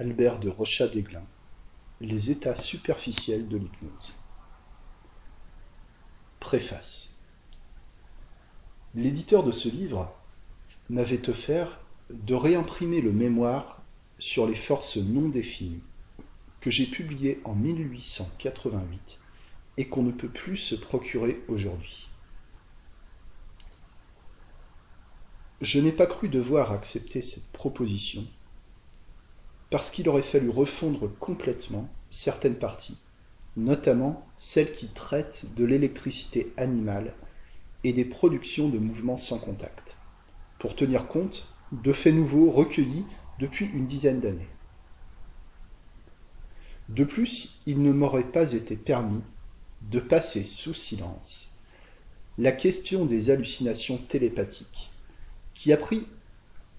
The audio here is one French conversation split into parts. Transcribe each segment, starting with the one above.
Albert de Rochat-Desglin, Les états superficiels de l'hypnose. Préface. L'éditeur de ce livre m'avait offert de réimprimer le mémoire sur les forces non définies que j'ai publié en 1888 et qu'on ne peut plus se procurer aujourd'hui. Je n'ai pas cru devoir accepter cette proposition parce qu'il aurait fallu refondre complètement certaines parties, notamment celles qui traitent de l'électricité animale et des productions de mouvements sans contact, pour tenir compte de faits nouveaux recueillis depuis une dizaine d'années. De plus, il ne m'aurait pas été permis de passer sous silence la question des hallucinations télépathiques, qui a pris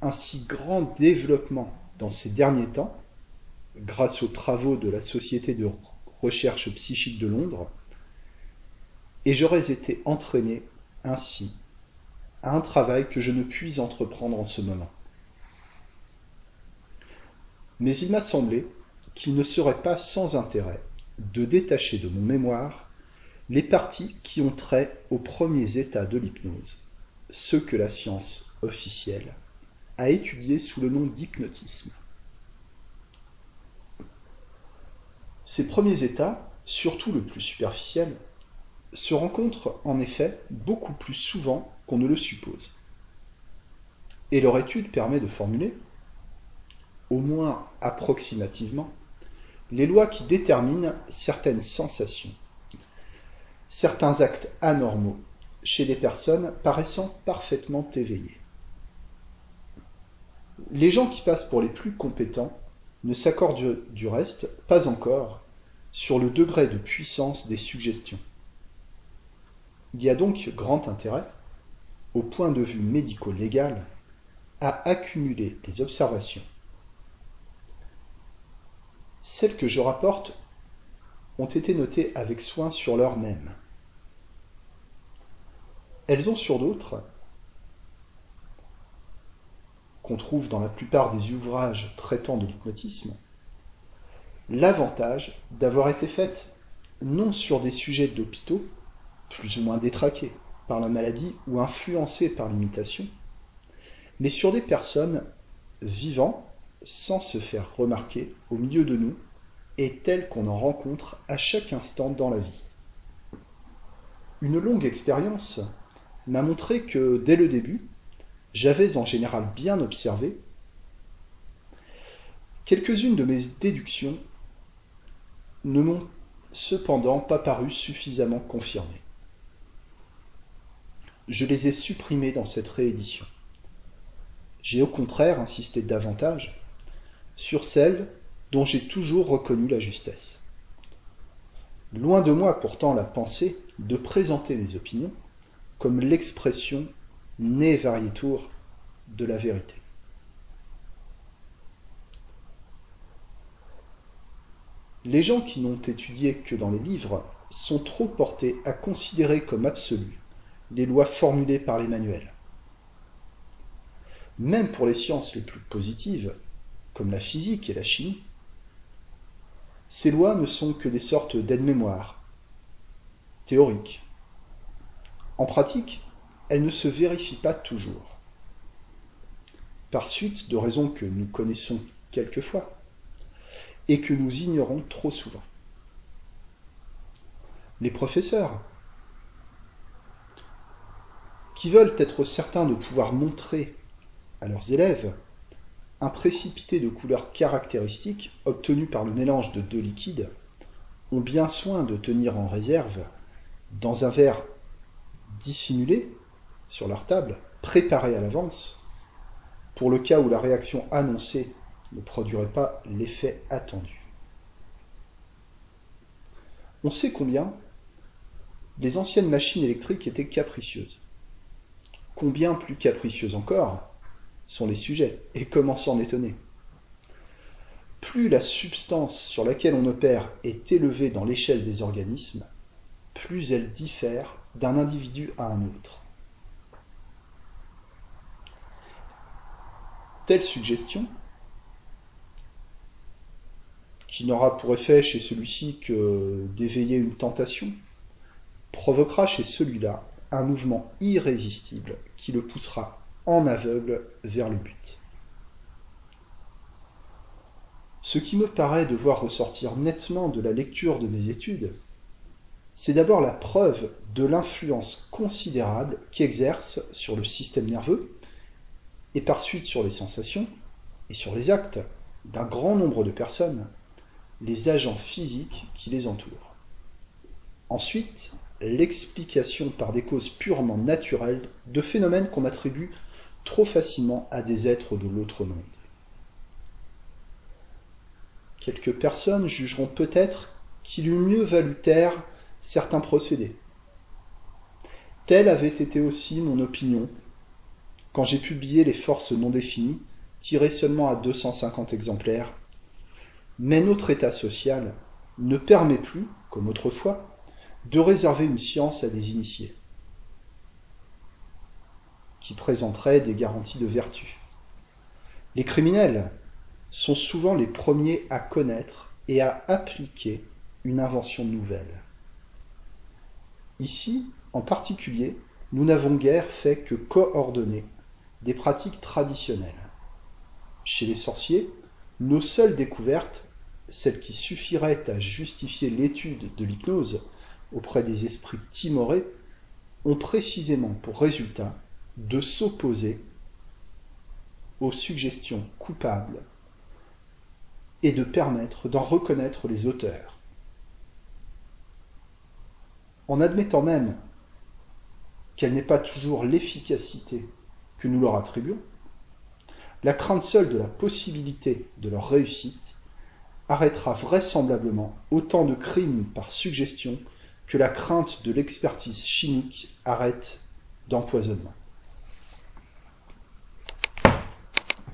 un si grand développement dans ces derniers temps, grâce aux travaux de la Société de recherche psychique de Londres, et j'aurais été entraîné ainsi à un travail que je ne puis entreprendre en ce moment. Mais il m'a semblé qu'il ne serait pas sans intérêt de détacher de mon mémoire les parties qui ont trait aux premiers états de l'hypnose, ceux que la science officielle a étudiés sous le nom d'hypnotisme. Ces premiers états, surtout le plus superficiel, se rencontrent en effet beaucoup plus souvent qu'on ne le suppose. Et leur étude permet de formuler, au moins approximativement, les lois qui déterminent certaines sensations, certains actes anormaux chez des personnes paraissant parfaitement éveillées. Les gens qui passent pour les plus compétents ne s'accordent du reste pas encore sur le degré de puissance des suggestions. Il y a donc grand intérêt, au point de vue médico-légal, à accumuler les observations. Celles que je rapporte ont été notées avec soin sur l'heure même. Elles ont sur d'autres, trouve dans la plupart des ouvrages traitant de l'hypnotisme, l'avantage d'avoir été faites non sur des sujets d'hôpitaux, plus ou moins détraqués par la maladie ou influencés par l'imitation, mais sur des personnes vivant sans se faire remarquer au milieu de nous et telles qu'on en rencontre à chaque instant dans la vie. Une longue expérience m'a montré que dès le début, j'avais en général bien observé quelques-unes de mes déductions ne m'ont cependant pas paru suffisamment confirmées. Je les ai supprimées dans cette réédition. J'ai au contraire insisté davantage sur celles dont j'ai toujours reconnu la justesse. Loin de moi pourtant la pensée de présenter mes opinions comme l'expression ne varietour de la vérité. Les gens qui n'ont étudié que dans les livres sont trop portés à considérer comme absolues les lois formulées par les manuels. Même pour les sciences les plus positives, comme la physique et la chimie, ces lois ne sont que des sortes d'aide-mémoire, théoriques. En pratique, elles ne se vérifient pas toujours, par suite de raisons que nous connaissons quelquefois et que nous ignorons trop souvent. Les professeurs, qui veulent être certains de pouvoir montrer à leurs élèves un précipité de couleur caractéristique obtenu par le mélange de deux liquides, ont bien soin de tenir en réserve, dans un verre dissimulé sur leur table, préparé à l'avance, pour le cas où la réaction annoncée ne produirait pas l'effet attendu. On sait combien les anciennes machines électriques étaient capricieuses. Combien plus capricieuses encore sont les sujets, et comment s'en étonner? Plus la substance sur laquelle on opère est élevée dans l'échelle des organismes, plus elle diffère d'un individu à un autre. Telle suggestion qui n'aura pour effet chez celui-ci que d'éveiller une tentation, provoquera chez celui-là un mouvement irrésistible qui le poussera en aveugle vers le but. Ce qui me paraît devoir ressortir nettement de la lecture de mes études, c'est d'abord la preuve de l'influence considérable qu'exerce sur le système nerveux, et par suite sur les sensations et sur les actes d'un grand nombre de personnes, les agents physiques qui les entourent. Ensuite, l'explication par des causes purement naturelles de phénomènes qu'on attribue trop facilement à des êtres de l'autre monde. Quelques personnes jugeront peut-être qu'il eût mieux valu taire certains procédés. Telle avait été aussi mon opinion quand j'ai publié Les forces non définies, tirées seulement à 250 exemplaires. Mais notre état social ne permet plus, comme autrefois, de réserver une science à des initiés, qui présenteraient des garanties de vertu. Les criminels sont souvent les premiers à connaître et à appliquer une invention nouvelle. Ici, en particulier, nous n'avons guère fait que coordonner des pratiques traditionnelles. Chez les sorciers, nos seules découvertes, celles qui suffiraient à justifier l'étude de l'hypnose auprès des esprits timorés, ont précisément pour résultat de s'opposer aux suggestions coupables et de permettre d'en reconnaître les auteurs en admettant même qu'elle n'ait pas toujours l'efficacité que nous leur attribuons, la crainte seule de la possibilité de leur réussite arrêtera vraisemblablement autant de crimes par suggestion que la crainte de l'expertise chimique arrête d'empoisonnement.